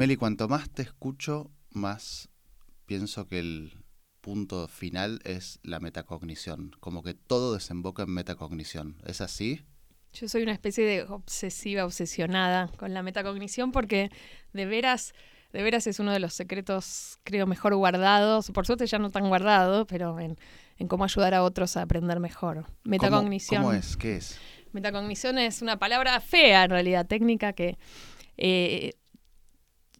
Meli, cuanto más te escucho, más pienso que el punto final es la metacognición, como que todo desemboca en metacognición. ¿Es así? Yo soy una especie de obsesiva, obsesionada con la metacognición porque de veras, de veras es uno de los secretos, creo, mejor guardados. Por suerte ya no tan guardado, pero en, cómo ayudar a otros a aprender mejor. Metacognición. ¿Cómo, es? ¿Qué es? Metacognición es una palabra fea, en realidad, técnica, que eh,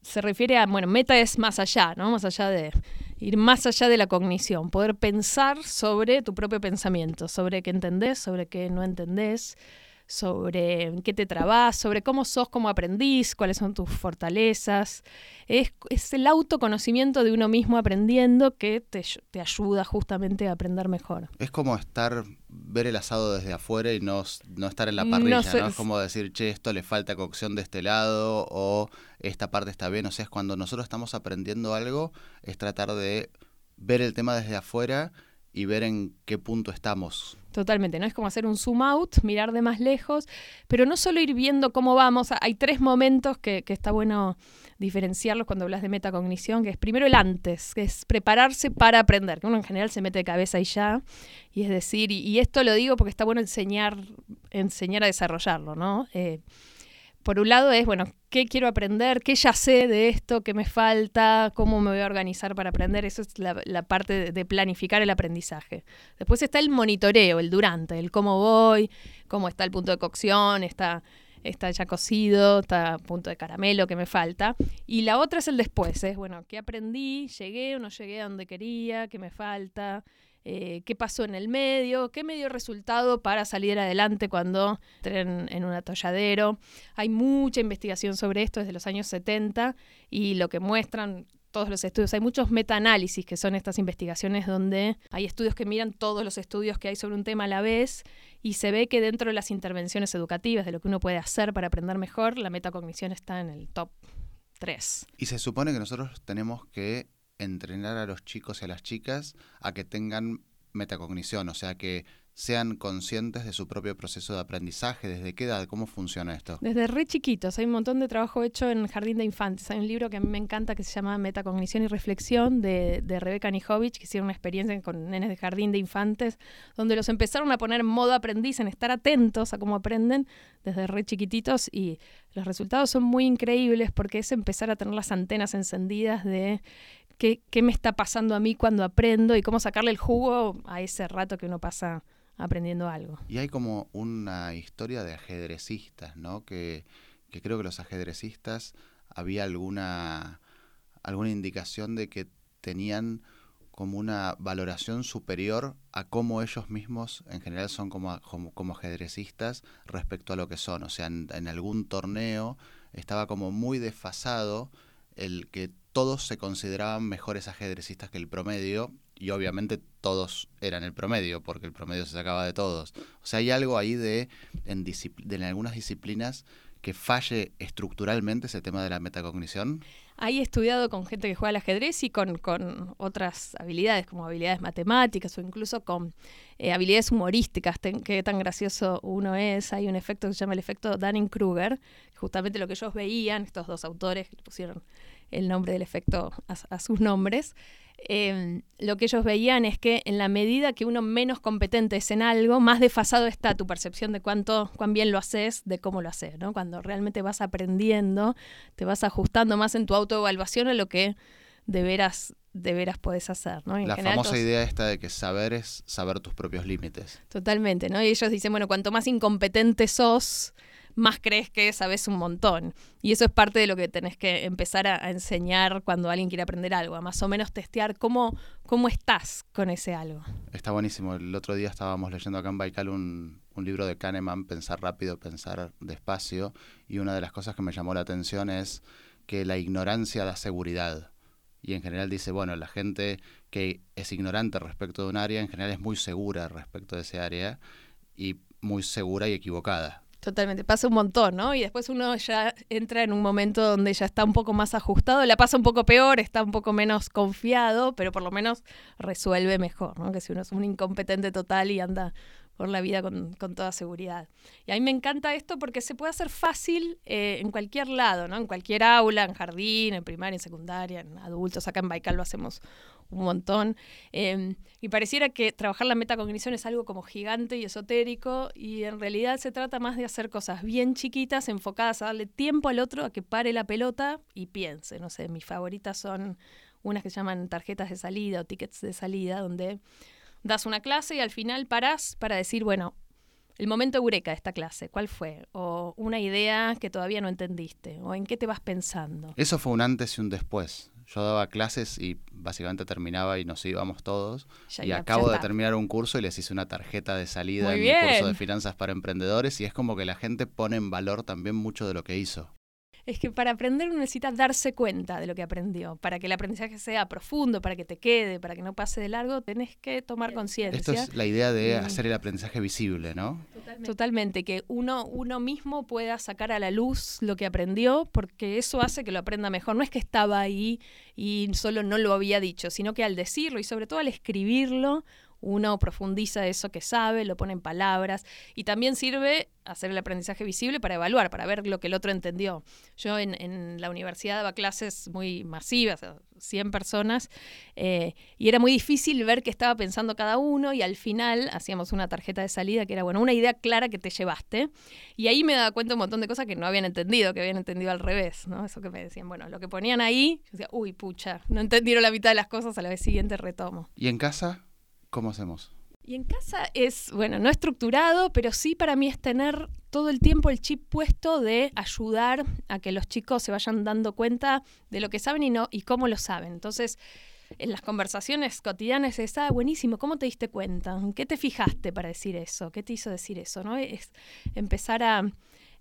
se refiere a, bueno, meta es más allá, ¿no? Más allá de ir más allá de la cognición, poder pensar sobre tu propio pensamiento, sobre qué entendés, sobre qué no entendés, sobre qué te trabas, sobre cómo sos como aprendiz, cuáles son tus fortalezas. Es, el autoconocimiento de uno mismo aprendiendo que te, ayuda justamente a aprender mejor. Es como estar, ver el asado desde afuera y no, no estar en la parrilla, no, Es como decir, che, esto le falta cocción de este lado o esta parte está bien. O sea, es cuando nosotros estamos aprendiendo algo, es tratar de ver el tema desde afuera y ver en qué punto estamos. Totalmente, ¿no? Es como hacer un zoom out, mirar de más lejos, pero no solo ir viendo cómo vamos. Hay tres momentos que, está bueno diferenciarlos cuando hablas de metacognición, que es primero el antes, que es prepararse para aprender, que uno en general se mete de cabeza y ya, y es decir, y, esto lo digo porque está bueno enseñar, enseñar a desarrollarlo, ¿no? Eh, por un lado es, bueno, ¿qué quiero aprender? ¿Qué ya sé de esto? ¿Qué me falta? ¿Cómo me voy a organizar para aprender? Eso es la, parte de, planificar el aprendizaje. Después está el monitoreo, el durante, el cómo voy, cómo está el punto de cocción, está, está ya cocido, está a punto de caramelo que me falta. Y la otra es el después, es, bueno, ¿qué aprendí? ¿Llegué o no llegué a donde quería? ¿Qué me falta? Eh, qué pasó en el medio, qué me dio resultado para salir adelante cuando entré en, un atolladero. Hay mucha investigación sobre esto desde los años 70 y lo que muestran todos los estudios. Hay muchos metaanálisis que son estas investigaciones donde hay estudios que miran todos los estudios que hay sobre un tema a la vez y se ve que dentro de las intervenciones educativas, de lo que uno puede hacer para aprender mejor, la metacognición está en el top 3. Y se supone que nosotros tenemos que entrenar a los chicos y a las chicas a que tengan metacognición, o sea, que sean conscientes de su propio proceso de aprendizaje? ¿Desde qué edad? ¿Cómo funciona esto? Desde re chiquitos. Hay un montón de trabajo hecho en Jardín de Infantes. Hay un libro que a mí me encanta que se llama Metacognición y Reflexión de, de Rebeca Nijovic, que hicieron una experiencia con nenes de Jardín de Infantes, donde los empezaron a poner en modo aprendiz, en estar atentos a cómo aprenden desde re chiquititos y los resultados son muy increíbles porque es empezar a tener las antenas encendidas de qué, qué me está pasando a mí cuando aprendo y cómo sacarle el jugo a ese rato que uno pasa aprendiendo algo. Y hay como una historia de ajedrecistas, ¿no? Que, creo que los ajedrecistas había alguna, alguna indicación de que tenían como una valoración superior a cómo ellos mismos en general son como, como, ajedrecistas respecto a lo que son. O sea, en, en, algún torneo estaba como muy desfasado el que todos se consideraban mejores ajedrecistas que el promedio y obviamente todos eran el promedio, porque el promedio se sacaba de todos. O sea, hay algo ahí de en, algunas disciplinas que falle estructuralmente ese tema de la metacognición? Ahí he estudiado con gente que juega al ajedrez y con, otras habilidades, como habilidades matemáticas o incluso con eh, habilidades humorísticas, qué tan gracioso uno es. Hay un efecto que se llama el efecto Dunning-Kruger, justamente lo que ellos veían, estos dos autores que pusieron el nombre del efecto a sus nombres, Em, lo que ellos veían es que en la medida que uno menos competente es en algo, más desfasado está tu percepción de cuánto, cuán bien lo haces, de cómo lo haces, ¿no? Cuando realmente vas aprendiendo, te vas ajustando más en tu autoevaluación a lo que de veras, de veras podés hacer, ¿no? la famosa idea esta de que saber es saber tus propios límites. Totalmente, ¿no? Y ellos dicen, bueno, cuanto más incompetente sos, más crees que sabes un montón. Y eso es parte de lo que tenés que empezar a, enseñar cuando alguien quiere aprender algo, a más o menos testear cómo, cómo estás con ese algo. Está buenísimo. El otro día estábamos leyendo acá en Baikal un, un libro de Kahneman, Pensar rápido, pensar despacio, y una de las cosas que me llamó la atención es que la ignorancia da seguridad. Y en general dice, bueno, la gente que es ignorante respecto de un área, en general es muy segura respecto de ese área y muy segura y equivocada. Totalmente, pasa un montón, ¿no? Y después uno ya entra en un momento donde ya está un poco más ajustado, la pasa un poco peor, está un poco menos confiado, pero por lo menos resuelve mejor, ¿no? Que si uno es un incompetente total y anda por la vida con, toda seguridad. Y a mí me encanta esto porque se puede hacer fácil eh, en cualquier lado, ¿no? En cualquier aula, en jardín, en primaria, en secundaria, en adultos. Acá en Baikal lo hacemos un montón. Em, y pareciera que trabajar la metacognición es algo como gigante y esotérico, y en realidad se trata más de hacer cosas bien chiquitas, enfocadas a darle tiempo al otro a que pare la pelota y piense. No sé, mis favoritas son unas que se llaman tarjetas de salida o tickets de salida, donde das una clase y al final parás para decir, bueno, el momento eureka de esta clase, ¿cuál fue? O una idea que todavía no entendiste, o en qué te vas pensando. Eso fue un antes y un después. Yo daba clases y básicamente terminaba y nos íbamos todos. y acabo de terminar un curso y les hice una tarjeta de salida en mi curso de finanzas para emprendedores y es como que la gente pone en valor también mucho de lo que hizo es que para aprender uno necesita darse cuenta de lo que aprendió. Para que el aprendizaje sea profundo, para que te quede, para que no pase de largo, tenés que tomar conciencia. Esto es la idea de hacer el aprendizaje visible, ¿no? Totalmente. que uno, uno mismo pueda sacar a la luz lo que aprendió, porque eso hace que lo aprenda mejor. No es que estaba ahí y solo no lo había dicho, sino que al decirlo y sobre todo al escribirlo, uno profundiza eso que sabe, lo pone en palabras y también sirve hacer el aprendizaje visible para evaluar, para ver lo que el otro entendió. Yo en, la universidad daba clases muy masivas, 100 personas, eh, y era muy difícil ver qué estaba pensando cada uno y al final hacíamos una tarjeta de salida que era, bueno, una idea clara que te llevaste y ahí me daba cuenta un montón de cosas que no habían entendido, que habían entendido al revés, ¿no? Eso que me decían, bueno, lo que ponían ahí, yo decía, uy, pucha, no entendieron la mitad de las cosas, a la vez siguiente retomo. ¿Y en casa? ¿Cómo hacemos? Y en casa es, bueno, no estructurado, pero sí para mí es tener todo el tiempo el chip puesto de ayudar a que los chicos se vayan dando cuenta de lo que saben y no y cómo lo saben. Entonces, en las conversaciones cotidianas es, ah, buenísimo, ¿cómo te diste cuenta? qué te fijaste para decir eso? ¿Qué te hizo decir eso? ¿No? Es empezar a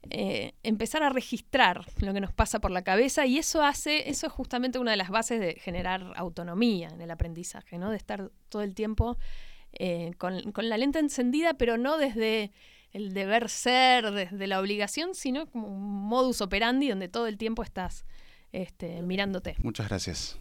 eh, empezar a registrar lo que nos pasa por la cabeza y eso hace, eso es justamente una de las bases de generar autonomía en el aprendizaje, ¿no? De estar todo el tiempo eh, con, la lente encendida, pero no desde el deber ser, desde la obligación, sino como un modus operandi donde todo el tiempo estás este, mirándote. Muchas gracias.